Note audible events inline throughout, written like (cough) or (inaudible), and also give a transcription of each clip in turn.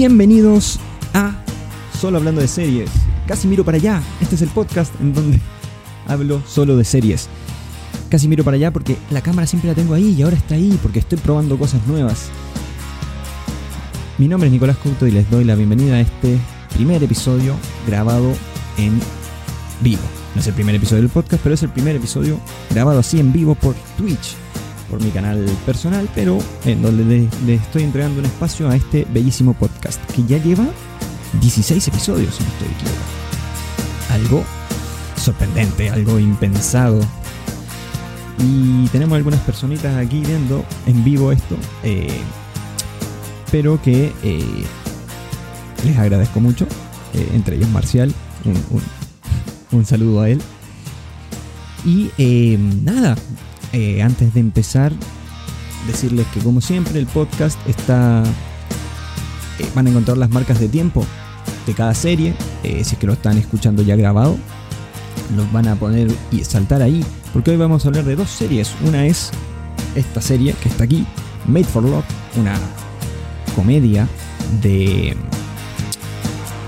Bienvenidos a Solo Hablando de Series. Casi miro para allá. Este es el podcast en donde (laughs) hablo solo de series. Casi miro para allá porque la cámara siempre la tengo ahí y ahora está ahí porque estoy probando cosas nuevas. Mi nombre es Nicolás Couto y les doy la bienvenida a este primer episodio grabado en vivo. No es el primer episodio del podcast, pero es el primer episodio grabado así en vivo por Twitch por mi canal personal, pero en donde le, estoy entregando un espacio a este bellísimo podcast que ya lleva 16 episodios, si no estoy equivocado. Algo sorprendente, algo impensado. Y tenemos algunas personitas aquí viendo en vivo esto, eh, pero que eh, les agradezco mucho, eh, entre ellos Marcial, un, (laughs) saludo a él. Y nada, eh, antes de empezar, decirles que como siempre el podcast está... Eh, van a encontrar las marcas de tiempo de cada serie, eh, si es que lo están escuchando ya grabado, los van a poner y saltar ahí, porque hoy vamos a hablar de dos series. Una es esta serie que está aquí, Made for Love, una comedia de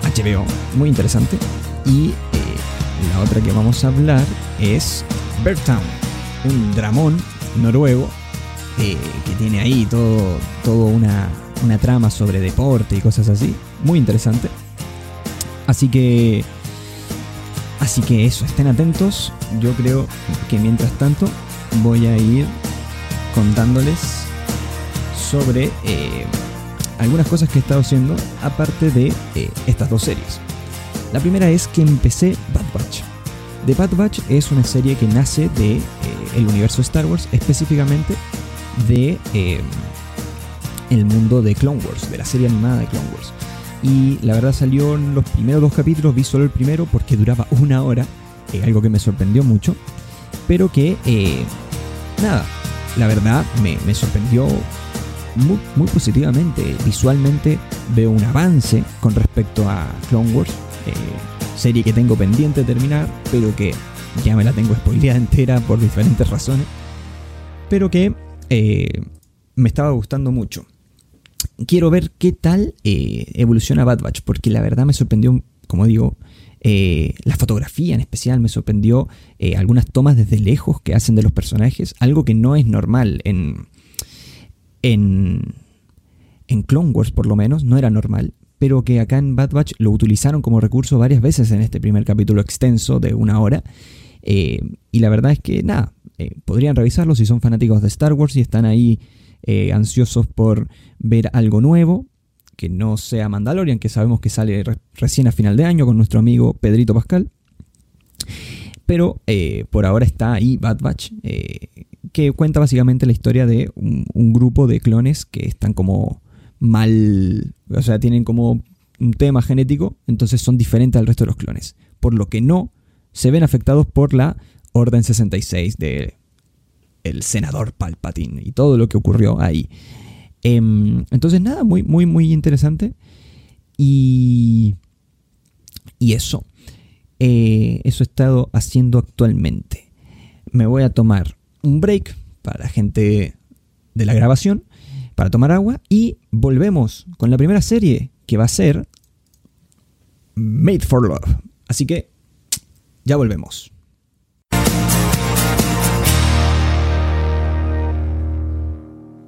HBO muy interesante. Y la otra que vamos a hablar es Town un dramón noruego eh, que tiene ahí todo, todo una, una trama sobre deporte y cosas así. Muy interesante. Así que. Así que eso, estén atentos. Yo creo que mientras tanto voy a ir contándoles sobre eh, algunas cosas que he estado haciendo aparte de eh, estas dos series. La primera es que empecé Bad Batch. The Bad Batch es una serie que nace de el universo Star Wars, específicamente de eh, el mundo de Clone Wars, de la serie animada de Clone Wars. Y la verdad salió en los primeros dos capítulos, vi solo el primero porque duraba (laughs) una hora, eh, algo que me sorprendió mucho, pero que, eh, nada, la verdad me, sorprendió muy, muy, positivamente. Visualmente veo un avance con respecto a Clone Wars, serie que tengo pendiente de terminar, pero que ya me la tengo spoileada entera por diferentes razones, pero que eh, me estaba gustando mucho. Quiero ver qué tal eh, evoluciona Bad Batch, porque la verdad me sorprendió, como digo, eh, la fotografía en especial me sorprendió algunas tomas desde lejos que hacen de los personajes, algo que no es normal en, en, en Clone Wars por lo menos, no era normal, pero que acá en Bad Batch lo utilizaron como recurso varias veces en este primer capítulo extenso de una hora eh, y la verdad es que nada, eh, podrían revisarlo si son fanáticos de Star Wars y están ahí eh, ansiosos por ver algo nuevo, que no sea Mandalorian, que sabemos que sale recién a final de año con nuestro amigo Pedrito Pascal. Pero por ahora está ahí Bad Batch, que cuenta básicamente la historia de un, un, grupo de clones que están como mal, o sea, tienen como un tema genético, entonces son diferentes al resto de los clones. Por lo que no se ven afectados por la Orden 66 de el senador Palpatine y todo lo que ocurrió ahí. Em, entonces nada, muy, muy, muy interesante. Y, y eso. Eh, eso he estado haciendo actualmente. Me voy a tomar un break para la gente de la grabación, para tomar agua y volvemos con la primera serie que va a ser Made for Love. Así que ya volvemos.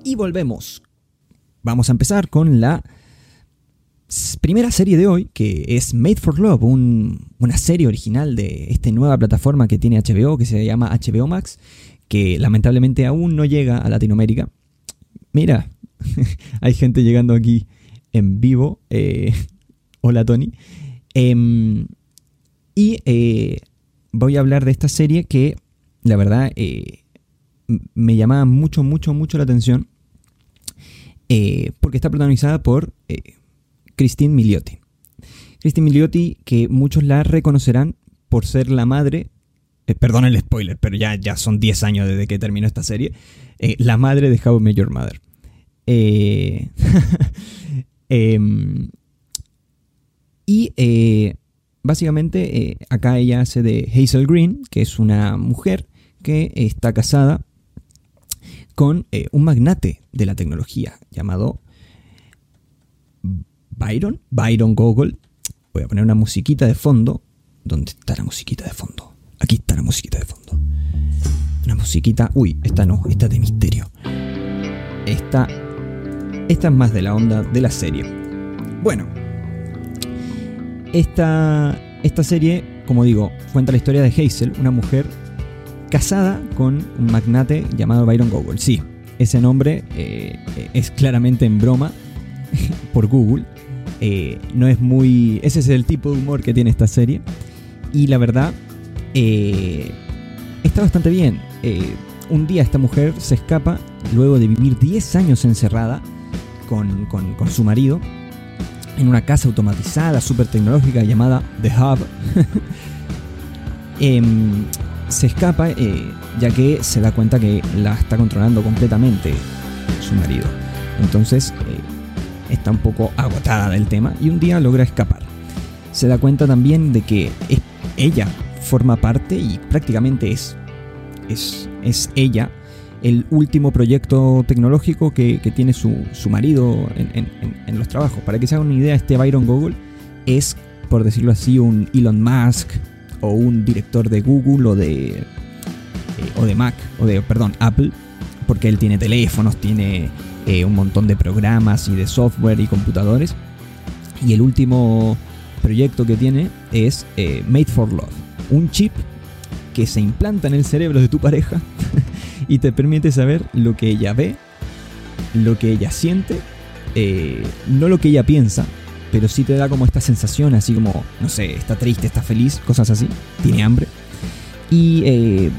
Y volvemos. Vamos a empezar con la primera serie de hoy, que es Made for Love, una serie original de esta nueva plataforma que tiene HBO, que se llama HBO Max, que lamentablemente aún no llega a Latinoamérica. Mira, (laughs) hay gente llegando aquí en vivo. Eh, (laughs) hola Tony. Em, y eh, voy a hablar de esta serie que, la verdad, eh, me llamaba mucho, mucho, mucho la atención. Porque está protagonizada por Christine Milioti. Christine Milioti, que muchos la reconocerán por ser la madre. perdón el spoiler, pero ya, ya son 10 años desde que terminó esta serie. la madre de How I Met Your Mother. (laughs) Em, y básicamente eh, acá ella hace de Hazel Green, que es una mujer que está casada con eh, un magnate de la tecnología llamado Byron, Byron Gogol. Voy a poner una musiquita de fondo. ¿Dónde está la musiquita de fondo? Aquí está la musiquita de fondo. Una musiquita. Uy, esta no, esta es de misterio. Esta. Esta es más de la onda de la serie. Bueno. Esta. Esta serie, como digo, cuenta la historia de Hazel, una mujer casada con un magnate llamado Byron Gogol. Sí, ese nombre eh, es claramente en broma (laughs) por Google. Eh, no es muy. Ese es el tipo de humor que tiene esta serie. Y la verdad, eh, está bastante bien. un día esta mujer se escapa luego de vivir 10 años encerrada con, su marido en una casa automatizada, súper tecnológica llamada The Hub. (laughs) Em, se escapa eh, ya que se da cuenta que la está controlando completamente su marido. Entonces eh, está un poco agotada del tema y un día logra escapar. Se da cuenta también de que ella forma parte y prácticamente es, es, es ella el último proyecto tecnológico que, tiene su, marido en, los trabajos. Para que se hagan una idea, este Byron Google es, por decirlo así, un Elon Musk o un director de Google o de, eh, o de Mac, o de, perdón, Apple, porque él tiene teléfonos, tiene eh, un montón de programas y de software y computadores. Y el último proyecto que tiene es eh, Made for Love, un chip que se implanta en el cerebro de tu pareja y te permite saber lo que ella ve, lo que ella siente, eh, no lo que ella piensa, pero sí te da como esta sensación, así como, no sé, está triste, está feliz, cosas así, tiene hambre. Y eh,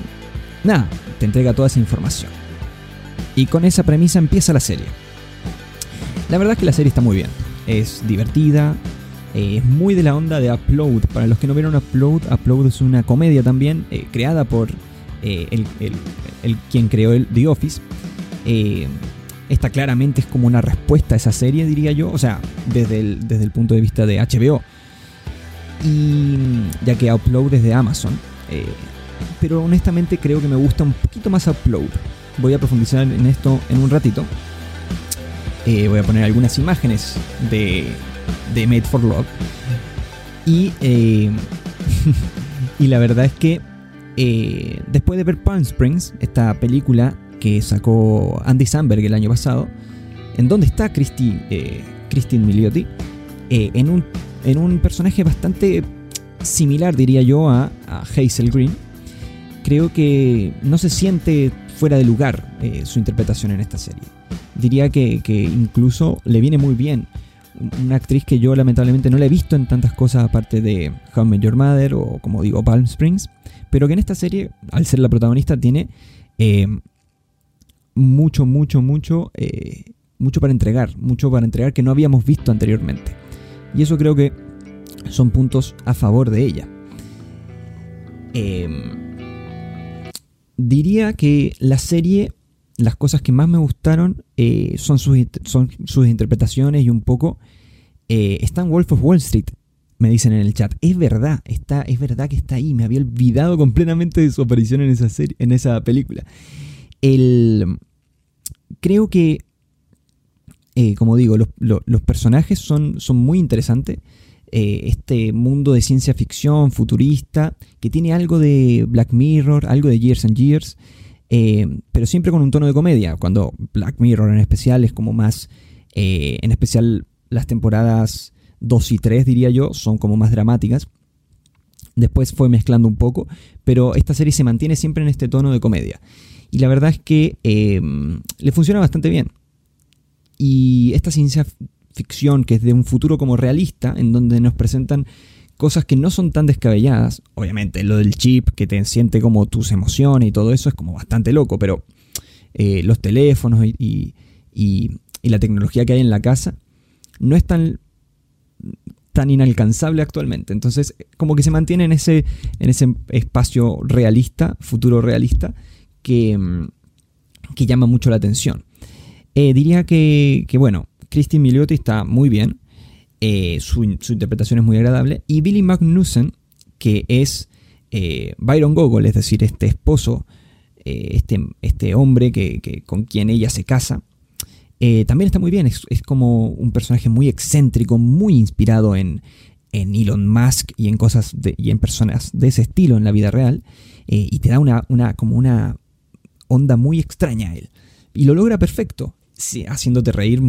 nada, te entrega toda esa información. Y con esa premisa empieza la serie. La verdad es que la serie está muy bien. Es divertida, eh, es muy de la onda de Upload. Para los que no vieron Upload, Upload es una comedia también creada por el, el quien creó el The Office. Eh, esta claramente es como una respuesta a esa serie, diría yo, o sea, desde el, desde el punto de vista de HBO. Y ya que Upload es de Amazon. Eh, pero honestamente creo que me gusta un poquito más Upload. Voy a profundizar en esto en un ratito. Eh, voy a poner algunas imágenes de, de Made for Love. Y, (laughs) y la verdad es que eh, después de ver Palm Springs, esta película que sacó Andy Samberg el año pasado, en donde está Christy, eh, Christine Milioti, eh, en, un, en un personaje bastante similar, diría yo, a, Hazel Green, creo que no se siente fuera de lugar su interpretación en esta serie. Diría que, que, incluso le viene muy bien. Una actriz que yo lamentablemente no la he visto en tantas cosas aparte de How I Your Mother o como digo Palm Springs pero que en esta serie, al ser la protagonista, tiene eh, mucho, mucho, mucho, eh, mucho para entregar, mucho para entregar que no habíamos visto anteriormente. Y eso creo que son puntos a favor de ella. Em, diría que la serie, las cosas que más me gustaron eh, son, sus, son, sus, interpretaciones y un poco... está en Wolf of Wall Street, me dicen en el chat. Es verdad, está, es verdad que está ahí. Me había olvidado completamente de su aparición en esa, serie, en esa película. El, creo que, eh, como digo, los, personajes son, son, muy interesantes. Eh, este mundo de ciencia ficción futurista que tiene algo de Black Mirror, algo de Years and Years, eh, pero siempre con un tono de comedia. Cuando Black Mirror en especial es como más, en especial las temporadas 2 y 3, diría yo, son como más dramáticas. Después fue mezclando un poco, pero esta serie se mantiene siempre en este tono de comedia. Y la verdad es que em, le funciona bastante bien. Y esta ciencia ficción, que es de un futuro como realista, en donde nos presentan cosas que no son tan descabelladas. Obviamente, lo del chip que te siente como tus emociones y todo eso es como bastante loco, pero eh, los teléfonos y, y, la tecnología que hay en la casa no es tan tan inalcanzable actualmente. Entonces, como que se mantiene en ese, en ese espacio realista, futuro realista, que, que llama mucho la atención. Eh, diría que, bueno, Christine Milioti está muy bien, eh, su, interpretación es muy agradable, y Billy Magnussen, que es eh, Byron Gogol, es decir, este esposo, este, este hombre que, con quien ella se casa, eh, también está muy bien. Es, como un personaje muy excéntrico, muy inspirado en, en Elon Musk y en cosas y en personas de ese estilo en la vida real. Eh, y te da una, una, como una onda muy extraña a él. Y lo logra perfecto, haciéndote reír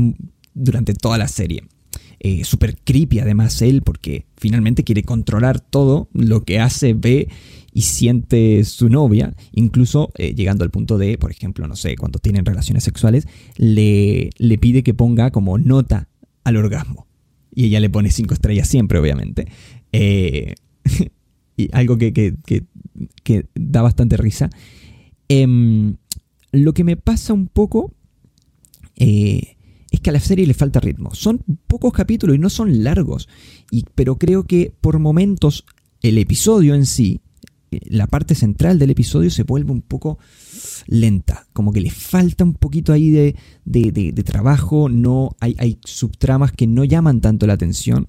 durante toda la serie. Eh, Súper creepy además él, porque finalmente quiere controlar todo lo que hace, ve y siente su novia, incluso eh, llegando al punto de, por ejemplo, no sé, cuando tienen relaciones sexuales, le, le pide que ponga como nota al orgasmo. Y ella le pone cinco estrellas siempre, obviamente. Eh, (laughs) y algo que, que, que, da bastante risa. Em, lo que me pasa un poco eh, es que a la serie le falta ritmo. Son pocos capítulos y no son largos. Pero creo que por momentos el episodio en sí la parte central del episodio se vuelve un poco lenta, como que le falta un poquito ahí de, trabajo, no hay, hay, subtramas que no llaman tanto la atención,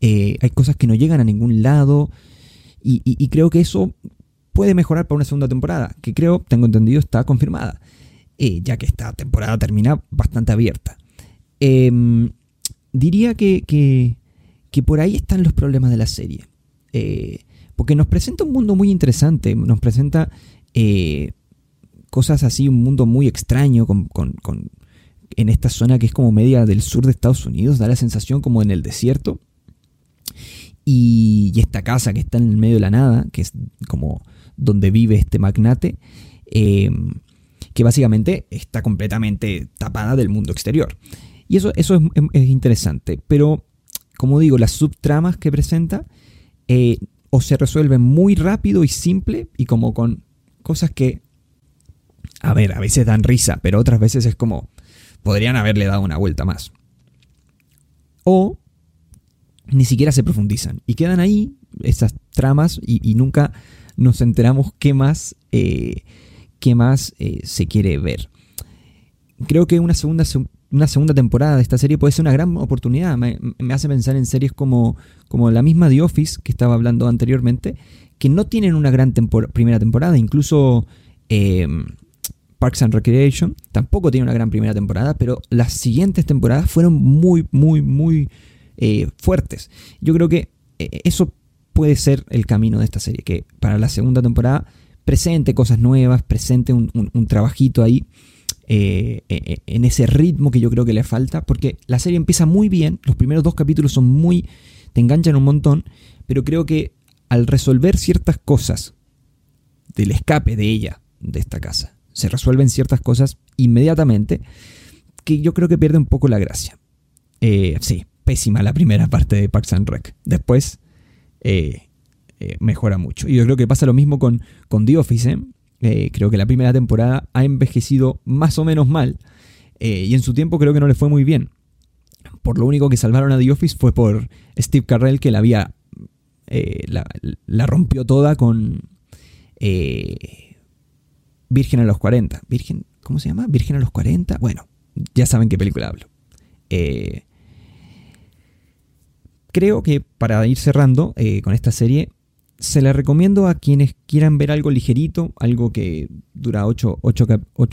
eh, hay cosas que no llegan a ningún lado. Y, creo que eso puede mejorar para una segunda temporada, que creo, tengo entendido, está confirmada, eh, ya que esta temporada termina bastante abierta. Em, diría que, que, por ahí están los problemas de la serie. Eh, porque nos presenta un mundo muy interesante, nos presenta eh, cosas así, un mundo muy extraño con, en esta zona que es como media del sur de Estados Unidos, da la sensación como en el desierto. Y, esta casa que está en el medio de la nada, que es como donde vive este magnate, eh, que básicamente está completamente tapada del mundo exterior. Y eso, eso es, interesante, pero como digo, las subtramas que presenta eh, o se resuelven muy rápido y simple y como con cosas que, a ver, a veces dan risa, pero otras veces es como, podrían haberle dado una vuelta más. O ni siquiera se profundizan y quedan ahí esas tramas y, nunca nos enteramos qué más, eh, qué más eh, se quiere ver. Creo que una segunda una segunda temporada de esta serie puede ser una gran oportunidad. Me, hace pensar en series como, como la misma The Office que estaba hablando anteriormente, que no tienen una gran primera temporada. Incluso em, Parks and Recreation tampoco tiene una gran primera temporada, pero las siguientes temporadas fueron muy, muy, muy eh, fuertes. Yo creo que eh, eso puede ser el camino de esta serie, que para la segunda temporada presente cosas nuevas, presente un trabajito ahí eh, eh, eh, en ese ritmo que yo creo que le falta, porque la serie empieza muy bien, los primeros dos capítulos son muy, te enganchan un montón, pero creo que al resolver ciertas cosas del escape de ella, de esta casa, se resuelven ciertas cosas inmediatamente, que yo creo que pierde un poco la gracia. sí, pésima la primera (laughs) parte de Parks and Rec. Después mejora mucho. Y yo creo que pasa lo mismo con, con The Office. Eh, creo que la primera temporada ha envejecido más o menos mal. Eh, y en su tiempo creo que no le fue muy bien. Por lo único que salvaron a The Office fue por Steve Carrell, que la había. Eh, la, rompió toda con. Virgen a los 40. Virgen. ¿Cómo se llama? Virgen a los 40. Bueno, ya saben qué película hablo. creo que para ir cerrando con esta serie, se la recomiendo a quienes quieran ver algo ligerito, algo que dura 8,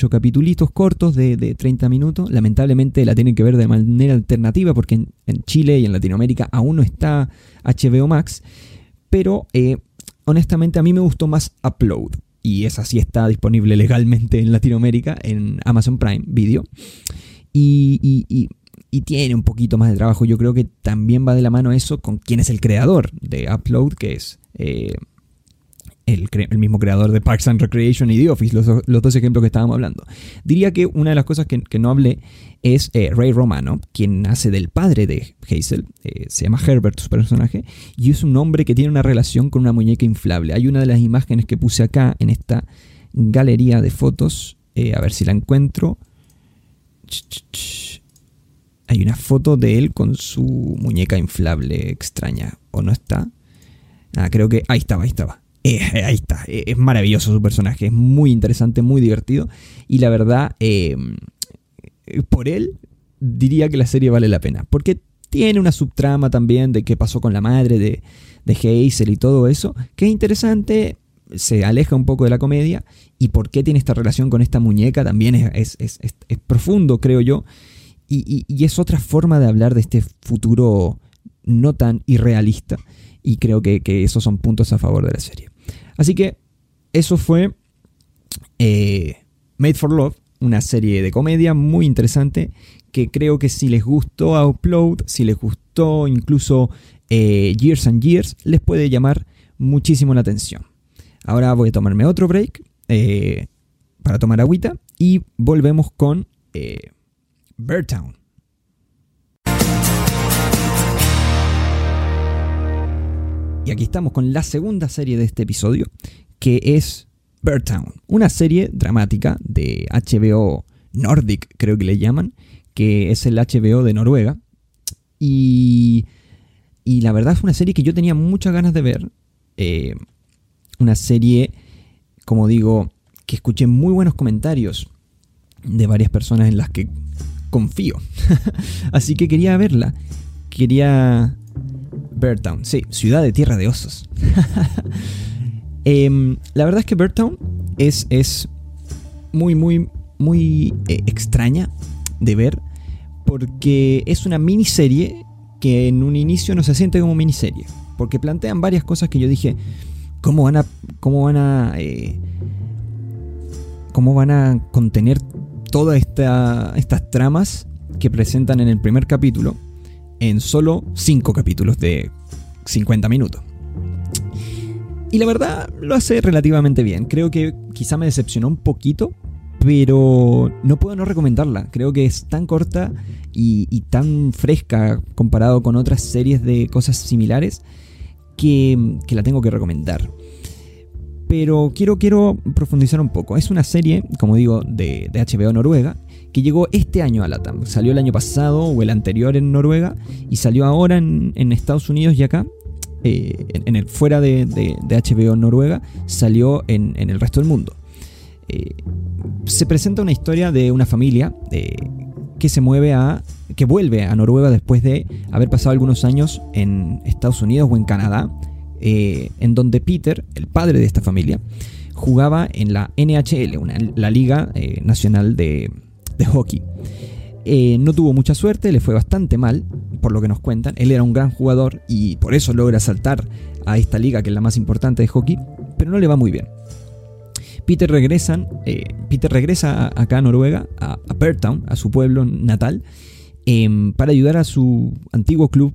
capítulos cortos de, 30 minutos. Lamentablemente la tienen que ver de manera alternativa porque en, Chile y en Latinoamérica aún no está HBO Max. Pero eh, honestamente a mí me gustó más Upload. Y esa sí está disponible legalmente en Latinoamérica en Amazon Prime Video. Y, y tiene un poquito más de trabajo. Yo creo que también va de la mano eso con quién es el creador de Upload, que es eh, el, mismo creador de Parks and Recreation y The Office, los, dos ejemplos que estábamos hablando. Diría que una de las cosas que, no hablé es eh, Ray Romano, quien hace del padre de Hazel, eh, se llama Herbert su personaje, y es un hombre que tiene una relación con una muñeca inflable. Hay una de las imágenes que puse acá en esta galería de fotos, a ver si la encuentro. Hay una foto de él con su muñeca inflable extraña, ¿o no está? Ah, creo que ahí estaba, ahí estaba. Eh, ahí está, eh, es maravilloso su personaje, es muy interesante, muy divertido. Y la verdad, eh, por él diría que la serie vale la pena. Porque tiene una subtrama también de qué pasó con la madre de, de Hazel y todo eso, que es interesante. se aleja un poco de la comedia y por qué tiene esta relación con esta muñeca también es, profundo, creo yo. Y, es otra forma de hablar de este futuro no tan irrealista. Y creo que, esos son puntos a favor de la serie. Así que eso fue eh, Made for Love, una serie de comedia muy interesante que creo que si les gustó Upload, si les gustó incluso eh, Years and Years, les puede llamar muchísimo la atención. Ahora voy a tomarme otro break eh, para tomar agüita y volvemos con eh, Town. Y aquí estamos con la segunda serie de este episodio, que es Town, una serie dramática de HBO Nordic, creo que le llaman, que es el HBO de Noruega. Y, y la verdad es una serie que yo tenía muchas ganas de ver. Eh, una serie, como digo, que escuché muy buenos comentarios de varias personas en las que confío. (laughs) Así que quería verla. Quería... Town, sí, ciudad de tierra de osos. (laughs) Em, la verdad es que Town es, es muy, muy, muy eh, extraña de ver porque es una miniserie que en un inicio no se siente como miniserie. Porque plantean varias cosas que yo dije, ¿cómo van a, cómo van a, eh, cómo van a contener todas esta, estas tramas que presentan en el primer capítulo en solo 5 capítulos de 50 minutos? Y la verdad lo hace relativamente bien. Creo que quizá me decepcionó un poquito pero no puedo no recomendarla. Creo que es tan corta y, tan fresca comparado con otras series de cosas similares que, la tengo que recomendar. Pero quiero, quiero profundizar un poco. Es una serie, como digo, de, HBO Noruega, que llegó este año a Latam. Salió el año pasado o el anterior en Noruega y salió ahora en, Estados Unidos y acá. Eh, en, el fuera de, HBO Noruega, salió en, el resto del mundo. Eh, se presenta una historia de una familia eh, que se mueve a. que vuelve a Noruega después de haber pasado algunos años en Estados Unidos o en Canadá, en donde Peter, el padre de esta familia, jugaba en la NHL, la Liga Nacional de, de Hockey. no tuvo mucha suerte, le fue bastante mal, por lo que nos cuentan. Él era un gran jugador y por eso logra saltar a esta liga, que es la más importante de hockey, pero no le va muy bien. Peter, regresan, eh, Peter regresa acá a Noruega, a, a a su pueblo natal, em, para ayudar a su antiguo club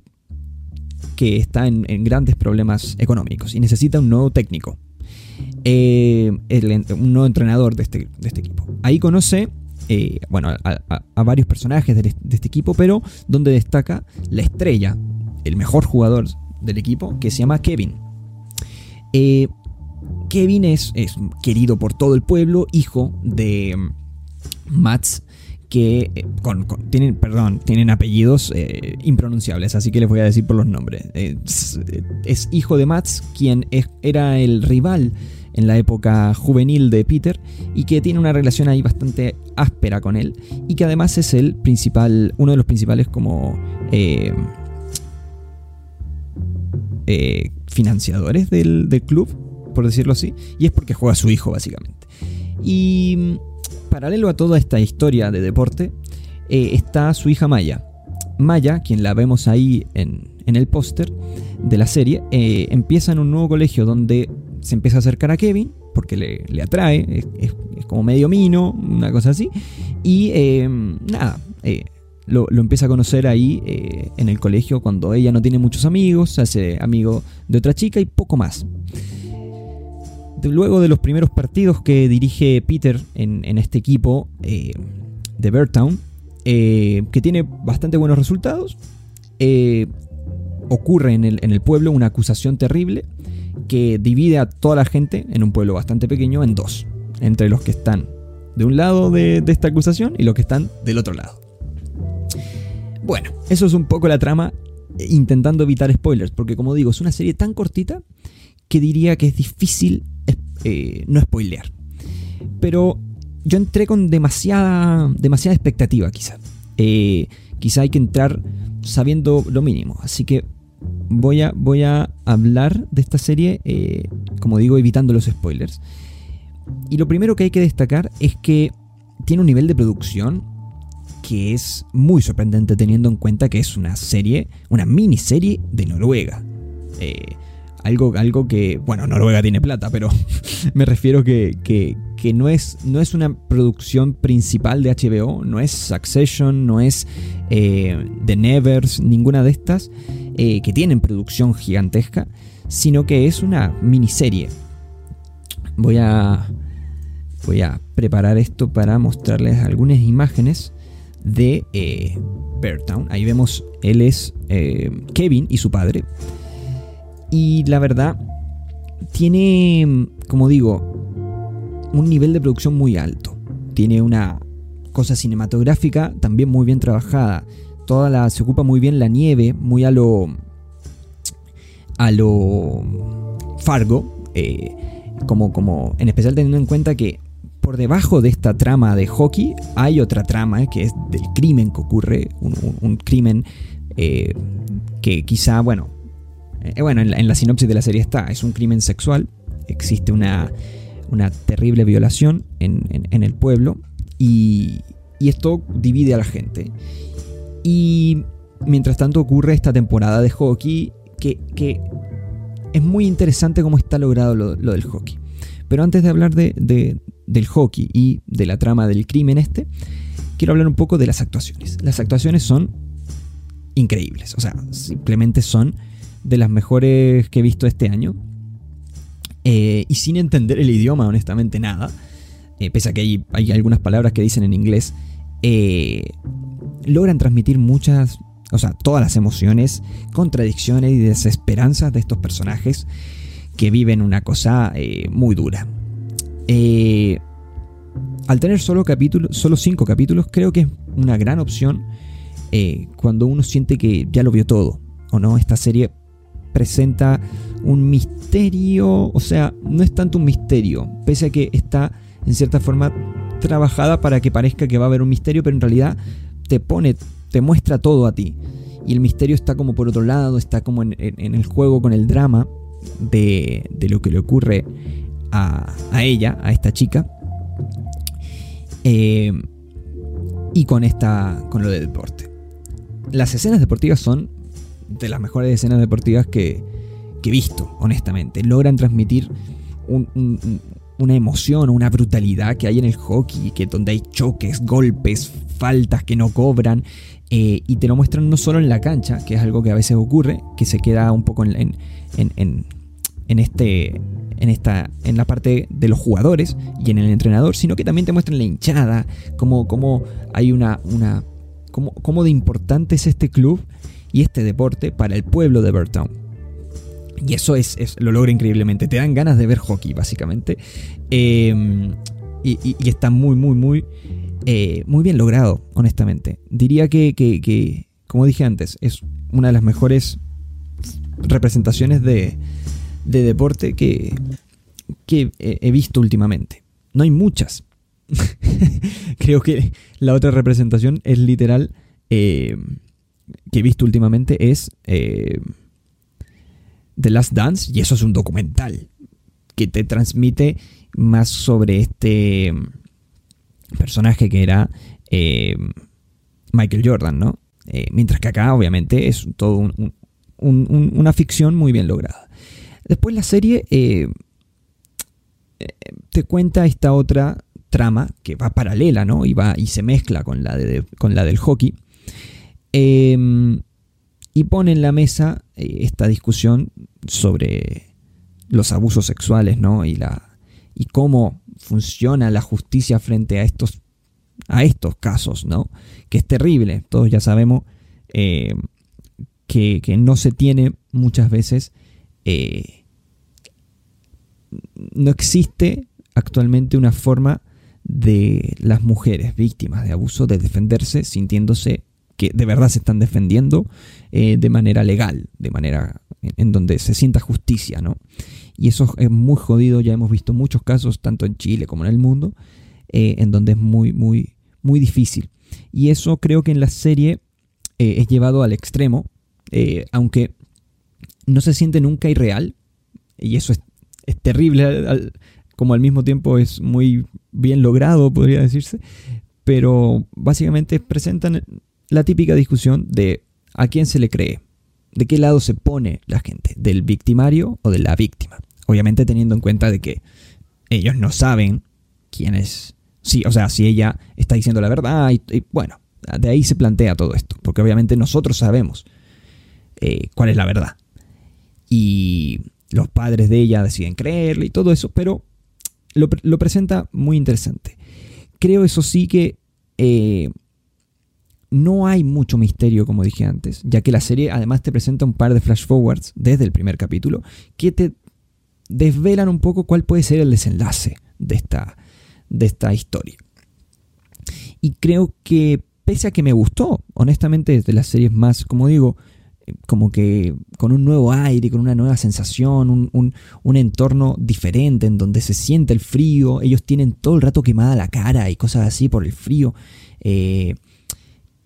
que está en, grandes problemas económicos y necesita un nuevo técnico, eh, un nuevo entrenador de este, de este equipo. Ahí conoce eh, bueno, a, varios personajes de, este equipo, pero donde destaca la estrella, el mejor jugador del equipo, que se llama Kevin. Eh, Kevin es, querido por todo el pueblo, hijo de mm, Mats, que eh, tienen, perdón, tienen apellidos impronunciables, así que les voy a decir por los nombres. es, hijo de Mats, quien era el rival en la época juvenil de Peter y que tiene una relación ahí bastante áspera con él y que además es el principal, uno de los principales como eh, financiadores del, del club por decirlo así, y es porque juega a su hijo, básicamente. Y mm, paralelo a toda esta historia de deporte, eh, está su hija Maya. Maya, quien la vemos ahí en, el póster de la serie, eh, empieza en un nuevo colegio donde se empieza a acercar a Kevin, porque le, atrae, es, como medio mino, una cosa así, y em, nada, eh, lo, lo, empieza a conocer ahí en el colegio cuando ella no tiene muchos amigos, se hace amigo de otra chica y poco más. Luego de los primeros partidos que dirige Peter en, este equipo eh, de Beartown, eh, que tiene bastante buenos resultados, eh, ocurre en el, pueblo una acusación terrible que divide a toda la gente en un pueblo bastante pequeño en dos, entre los que están de un lado de, esta acusación y los que están del otro lado. Bueno, eso es un poco la trama, intentando evitar spoilers, porque como digo, es una serie tan cortita que diría que es difícil eh, no spoilear. Pero yo entré con demasiada, demasiada expectativa, quizá. Eh, quizá hay que entrar sabiendo lo mínimo. Así que voy a, voy a hablar de esta serie, eh, como digo, evitando los spoilers. Y lo primero que hay que destacar es que tiene un nivel de producción que es muy sorprendente teniendo en cuenta que es una serie, una miniserie de Noruega. Eh, algo, algo que, bueno, Noruega tiene plata, pero (laughs) me refiero que, que, no, es, no es una producción principal de HBO, no es Succession, no es eh, The Nevers, ninguna de estas, eh, que tienen producción gigantesca, sino que es una miniserie. Voy a, voy a preparar esto para mostrarles algunas imágenes de eh, Beartown. Ahí vemos, él es eh, Kevin y su padre. Y la verdad, tiene, como digo, un nivel de producción muy alto. Tiene una cosa cinematográfica también muy bien trabajada. Toda la, se ocupa muy bien la nieve, muy a lo. a lo. Fargo. Eh, como, como, en especial teniendo en cuenta que por debajo de esta trama de hockey hay otra trama que es del crimen que ocurre, un, crimen eh, que quizá, bueno, eh, bueno, en la, sinopsis de la serie está, es un crimen sexual, existe una, una terrible violación en, el pueblo y, y, esto divide a la gente. Y mientras tanto ocurre esta temporada de hockey que, que es muy interesante cómo está logrado lo, del hockey. Pero antes de hablar de, del hockey y de la trama del crimen este, quiero hablar un poco de las actuaciones. Las actuaciones son increíbles, o sea, simplemente son de las mejores que he visto este año. Eh, y sin entender el idioma, honestamente, nada. Eh, pese a que hay, hay, algunas palabras que dicen en inglés. Eh, logran transmitir muchas, o sea, todas las emociones, contradicciones y desesperanzas de estos personajes que viven una cosa muy dura. al tener solo, capítulos, solo cinco capítulos, creo que es una gran opción cuando uno siente que ya lo vio todo. ¿O no? Esta serie presenta un misterio, o sea, no es tanto un misterio, pese a que está en cierta forma trabajada para que parezca que va a haber un misterio, pero en realidad te pone, te muestra todo a ti. Y el misterio está como por otro lado, está como en, el juego con el drama de, lo que le ocurre a, ella, a esta chica. Eh, y con esta. con lo del deporte. Las escenas deportivas son de las mejores escenas deportivas que, he visto, honestamente. Logran transmitir una emoción, una brutalidad que hay en el hockey, que donde hay choques, golpes, faltas que no cobran. Eh, y te lo muestran no solo en la cancha, que es algo que a veces ocurre, que se queda un poco en, en, este en esta en la parte de los jugadores y en el entrenador, sino que también te muestran la hinchada, cómo, cómo hay una, una cómo, cómo de importante es este club y este deporte para el pueblo de Burtown. Y eso es, lo logra increíblemente. Te dan ganas de ver hockey, básicamente. Em, y, está muy, muy, muy, eh, muy bien logrado, honestamente. Diría que, como dije antes, es una de las mejores representaciones de, de deporte que, que he visto últimamente. No hay muchas. (laughs) Creo que la otra representación es literal eh, que he visto últimamente es eh, The Last Dance, y eso es un documental que te transmite más sobre este personaje que era eh, Michael Jordan, ¿no? Eh, mientras que acá, obviamente, es todo una ficción muy bien lograda. Después la serie te cuenta esta otra trama que va paralela, ¿no? Y, va, y se mezcla con la, de, con la del hockey y pone en la mesa eh, esta discusión sobre los abusos sexuales, ¿no? Y, la, y cómo funciona la justicia frente a estos, a estos casos, ¿no? Que es terrible. Todos ya sabemos eh, que, no se tiene muchas veces. Eh, no existe actualmente una forma de las mujeres víctimas de abuso de defenderse sintiéndose que de verdad se están defendiendo eh, de manera legal, de manera en, donde se sienta justicia, ¿no? Y eso es muy jodido, ya hemos visto muchos casos, tanto en Chile como en el mundo, eh, en donde es muy, muy, muy difícil. Y eso creo que en la serie eh, es llevado al extremo, aunque no se siente nunca irreal. Y eso es, terrible, como al mismo tiempo es muy bien logrado, podría decirse. Pero básicamente presentan la típica discusión de a quién se le cree, de qué lado se pone la gente, del victimario o de la víctima. Obviamente teniendo en cuenta de que ellos no saben quién es. Sí, o sea, si ella está diciendo la verdad y, bueno, de ahí se plantea todo esto, porque obviamente nosotros sabemos eh, cuál es la verdad. Y los padres de ella deciden creerle y todo eso, pero lo, presenta muy interesante. Creo eso sí que eh, no hay mucho misterio, como dije antes, ya que la serie además te presenta un par de flash forwards desde el primer capítulo que te desvelan un poco cuál puede ser el desenlace de esta, de esta historia. Y creo que pese a que me gustó, honestamente, es de las series más, como digo, como que con un nuevo aire, con una nueva sensación, un, entorno diferente en donde se siente el frío, ellos tienen todo el rato quemada la cara y cosas así por el frío, eh,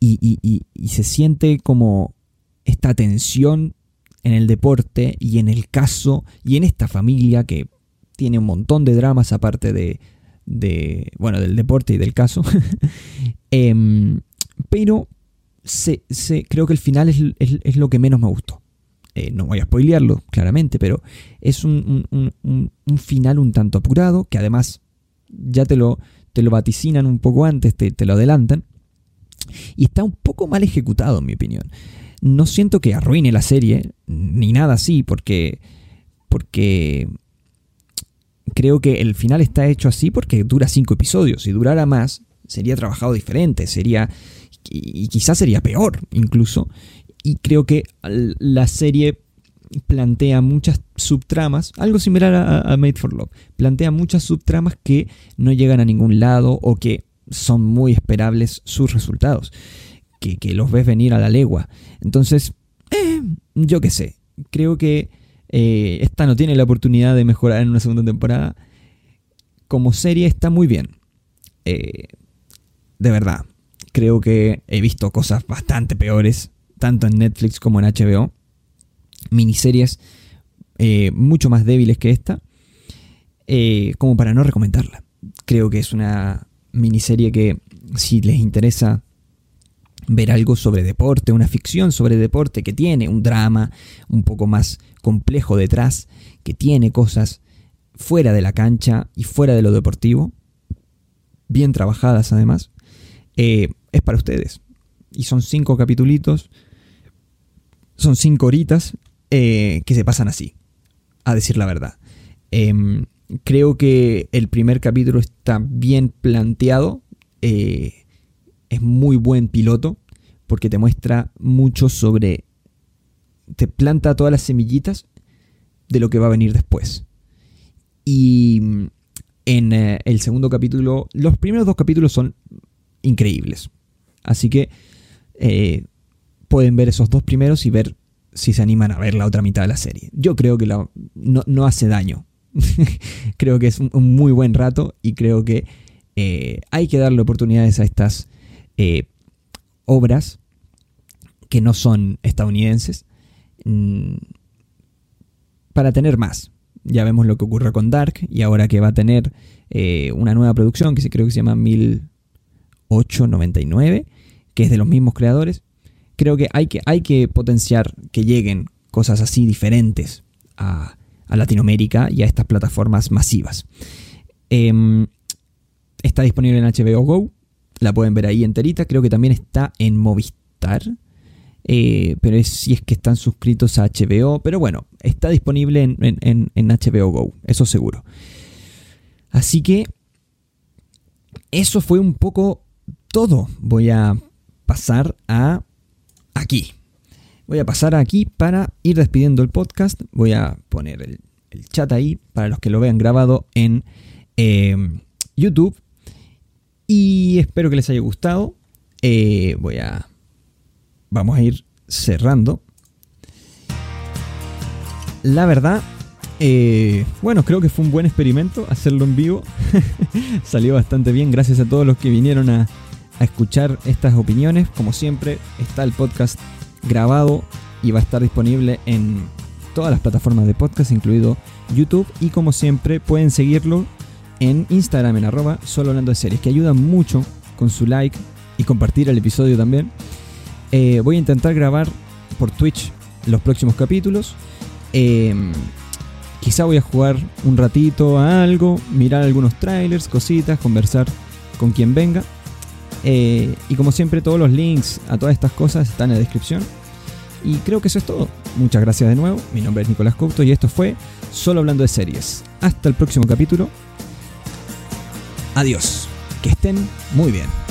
y, se siente como esta tensión en el deporte y en el caso y en esta familia que tiene un montón de dramas aparte de, de bueno, del deporte y del caso. (laughs) Em, pero se, creo que el final es, lo que menos me gustó. Eh, no voy a spoilearlo, claramente, pero es un, final un tanto apurado, que además ya te lo, te lo vaticinan un poco antes, te, te lo adelantan. Y está un poco mal ejecutado, en mi opinión. No siento que arruine la serie, ni nada así, porque. Porque. Creo que el final está hecho así porque dura cinco episodios. Si durara más, sería trabajado diferente, sería y, quizás sería peor incluso. Y creo que la serie plantea muchas subtramas, algo similar a, Made for Love, plantea muchas subtramas que no llegan a ningún lado o que son muy esperables sus resultados, que, los ves venir a la legua. Entonces, eh, yo qué sé, creo que eh, esta no tiene la oportunidad de mejorar en una segunda temporada. Como serie está muy bien. Eh, de verdad, Creo que he visto cosas bastante peores, tanto en Netflix como en HBO. Miniseries mucho más débiles que esta, como para no recomendarla. Creo que es una miniserie que si les interesa ver algo sobre deporte, una ficción sobre deporte que tiene un drama un poco más complejo detrás, que tiene cosas fuera de la cancha y fuera de lo deportivo, bien trabajadas además, eh, es para ustedes. Y son cinco capitulitos, son cinco horitas eh, que se pasan así, a decir la verdad. Em, creo que el primer capítulo está bien planteado, eh, es muy buen piloto, porque te muestra mucho sobre, te planta todas las semillitas de lo que va a venir después. Y en eh, el segundo capítulo, los primeros dos capítulos son increíbles. Así que eh, pueden ver esos dos primeros y ver si se animan a ver la otra mitad de la serie. Yo creo que no, hace daño. (laughs) creo que es un, muy buen rato y creo que eh, hay que darle oportunidades a estas eh, obras que no son estadounidenses mm, para tener más. Ya vemos lo que ocurre con Dark y ahora que va a tener una nueva producción que se creo que se llama 1899 que es de los mismos creadores. Creo que hay que, hay que potenciar que lleguen cosas así diferentes a, Latinoamérica y a estas plataformas masivas. Em, está disponible en HBO Go, la pueden ver ahí enterita. Creo que también está en Movistar. Eh, pero si es que están suscritos a HBO. Pero bueno, está disponible en, en, HBO Go, eso seguro. Así que eso fue un poco todo. Voy a pasar a aquí. Voy a pasar aquí para ir despidiendo el podcast. Voy a poner el, chat ahí para los que lo vean grabado en em, YouTube. Y espero que les haya gustado. Eh, voy a... Vamos a ir cerrando. La verdad, eh, bueno, creo que fue un buen experimento hacerlo en vivo. (laughs) Salió bastante bien. Gracias a todos los que vinieron a, a escuchar estas opiniones. Como siempre, está el podcast grabado y va a estar disponible en todas las plataformas de podcast, incluido YouTube. Y como siempre, pueden seguirlo en Instagram, en arroba solo hablando de series, que ayuda mucho con su like y compartir el episodio también. Eh, voy a intentar grabar por Twitch los próximos capítulos. Em, quizá voy a jugar un ratito a algo, mirar algunos trailers, cositas, conversar con quien venga. Eh, y como siempre, todos los links a todas estas cosas están en la descripción. Y creo que eso es todo. Muchas gracias de nuevo. Mi nombre es Nicolás Couto y esto fue Solo Hablando de Series. Hasta el próximo capítulo. Adiós. Que estén muy bien.